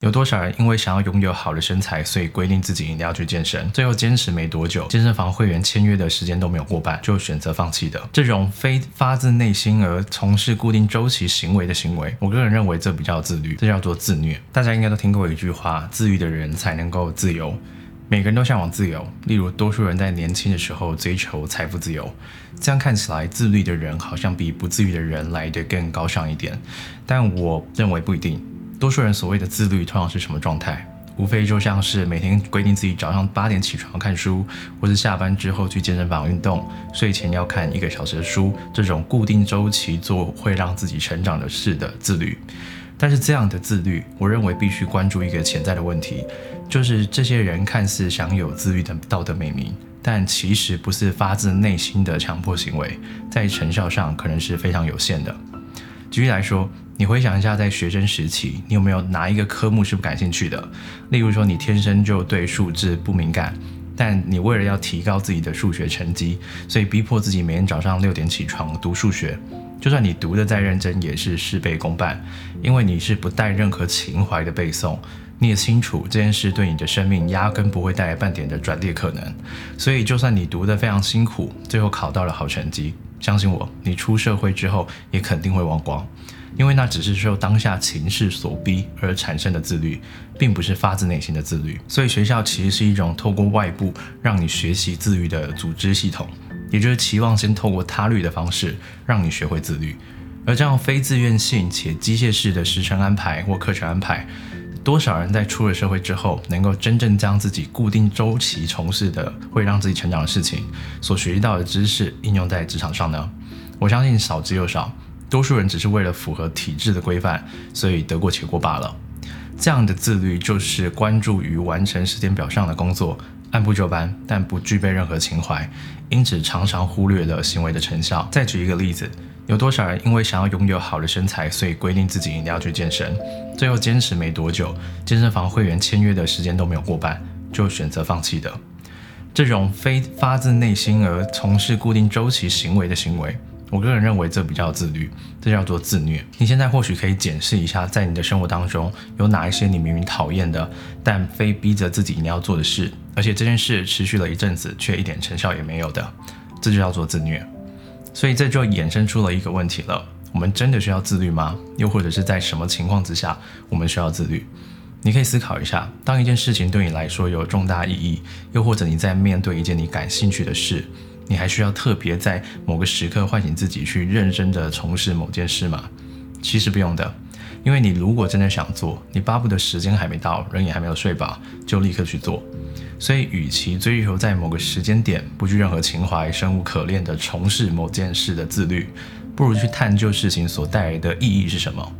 有多少人因为想要拥有好的身材，所以规定自己一定要去健身，最后坚持没多久，健身房会员签约的时间都没有过半，就选择放弃的这种非发自内心而从事固定周期行为的行为，我个人认为这比较自律，这叫做自虐。大家应该都听过一句话：自律的人才能够自由。每个人都向往自由，例如多数人在年轻的时候追求财富自由，这样看起来自律的人好像比不自律的人来得更高尚一点，但我认为不一定。多数人所谓的自律通常是什么状态？无非就像是每天规定自己早上八点起床看书，或是下班之后去健身房运动，睡前要看一个小时的书，这种固定周期做会让自己成长的事的自律。但是这样的自律，我认为必须关注一个潜在的问题，就是这些人看似享有自律的道德美名，但其实不是发自内心的强迫行为，在成效上可能是非常有限的。举例来说，你回想一下，在学生时期，你有没有哪一个科目是不感兴趣的？例如说，你天生就对数字不敏感，但你为了要提高自己的数学成绩，所以逼迫自己每天早上六点起床读数学。就算你读的再认真，也是事倍功半，因为你是不带任何情怀的背诵。你也清楚这件事对你的生命压根不会带来半点的转捩可能，所以就算你读得非常辛苦，最后考到了好成绩。相信我，你出社会之后也肯定会忘光，因为那只是受当下情势所逼而产生的自律，并不是发自内心的自律。所以学校其实是一种透过外部让你学习自律的组织系统，也就是期望先透过他律的方式让你学会自律。而这样非自愿性且机械式的时程安排或课程安排。多少人在出了社会之后，能够真正将自己固定周期从事的会让自己成长的事情，所学习到的知识应用在职场上呢？我相信少之又少，多数人只是为了符合体制的规范，所以得过且过罢了。这样的自律就是关注于完成时间表上的工作，按部就班，但不具备任何情怀，因此常常忽略了行为的成效。再举一个例子。有多少人因为想要拥有好的身材，所以规定自己一定要去健身，最后坚持没多久，健身房会员签约的时间都没有过半，就选择放弃的这种非发自内心而从事固定周期行为的行为，我个人认为这比较自律，这叫做自虐。你现在或许可以检视一下，在你的生活当中有哪一些你明明讨厌的，但非逼着自己一定要做的事，而且这件事持续了一阵子却一点成效也没有的，这就叫做自虐。所以这就衍生出了一个问题了：我们真的需要自律吗？又或者是在什么情况之下我们需要自律？你可以思考一下，当一件事情对你来说有重大意义，又或者你在面对一件你感兴趣的事，你还需要特别在某个时刻唤醒自己去认真的从事某件事吗？其实不用的，因为你如果真的想做，你巴不得时间还没到，人也还没有睡饱，就立刻去做。所以，与其追求在某个时间点不具任何情怀、生无可恋的从事某件事的自律，不如去探究事情所带来的意义是什么。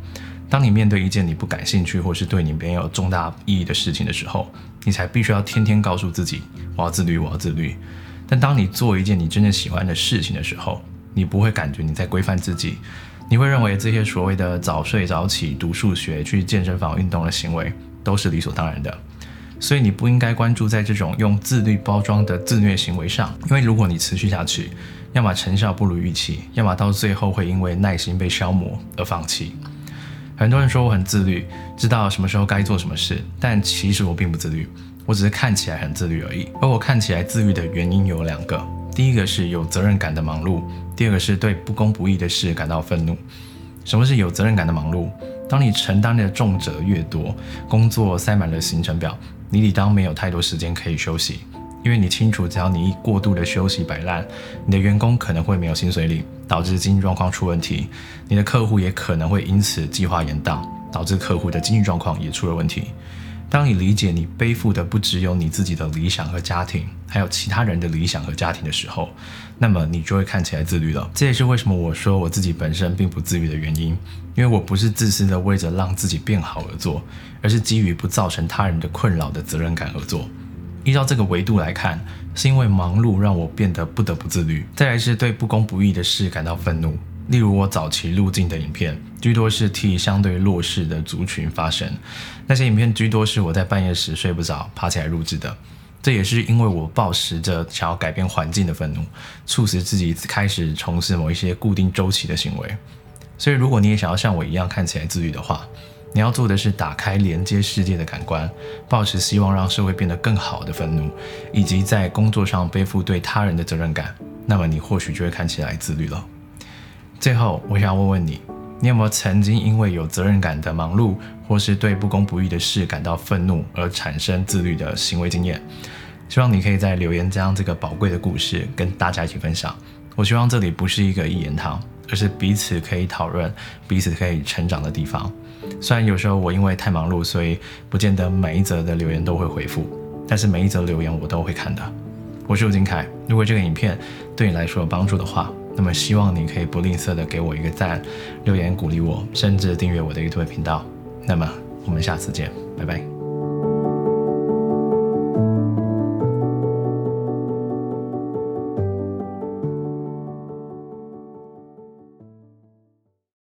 当你面对一件你不感兴趣或是对你没有重大意义的事情的时候，你才必须要天天告诉自己：我要自律，我要自律。但当你做一件你真正喜欢的事情的时候，你不会感觉你在规范自己，你会认为这些所谓的早睡早起、读数学、去健身房运动的行为都是理所当然的。所以你不应该关注在这种用自律包装的自虐行为上，因为如果你持续下去，要么成效不如预期，要么到最后会因为耐心被消磨而放弃。很多人说我很自律，知道什么时候该做什么事，但其实我并不自律，我只是看起来很自律而已。而我看起来自律的原因有两个，第一个是有责任感的忙碌，第二个是对不公不义的事感到愤怒。什么是有责任感的忙碌？当你承担的重责越多，工作塞满了行程表。你理当没有太多时间可以休息，因为你清楚，只要你一过度的休息摆烂，你的员工可能会没有薪水领，导致经济状况出问题；你的客户也可能会因此计划延宕，导致客户的经济状况也出了问题。当你理解你背负的不只有你自己的理想和家庭，还有其他人的理想和家庭的时候，那么你就会看起来自律了。这也是为什么我说我自己本身并不自律的原因，因为我不是自私的为着让自己变好而做，而是基于不造成他人的困扰的责任感而做。依照这个维度来看，是因为忙碌让我变得不得不自律。再来是对不公不义的事感到愤怒。例如我早期录制的影片，居多是替相对弱势的族群发声。那些影片居多是我在半夜时睡不着，爬起来录制的。这也是因为我抱持着想要改变环境的愤怒，促使自己开始从事某一些固定周期的行为。所以，如果你也想要像我一样看起来自律的话，你要做的是打开连接世界的感官，保持希望让社会变得更好的愤怒，以及在工作上背负对他人的责任感。那么你或许就会看起来自律了。最后，我想问问你，你有没有曾经因为有责任感的忙碌，或是对不公不义的事感到愤怒而产生自律的行为经验？希望你可以在留言将这个宝贵的故事跟大家一起分享。我希望这里不是一个一言堂，而是彼此可以讨论、彼此可以成长的地方。虽然有时候我因为太忙碌，所以不见得每一则的留言都会回复，但是每一则留言我都会看的。我是吴金凯，如果这个影片对你来说有帮助的话，那么希望你可以不吝啬的给我一个赞、留言鼓励我，甚至订阅我的 YouTube 频道。那么我们下次见，拜拜。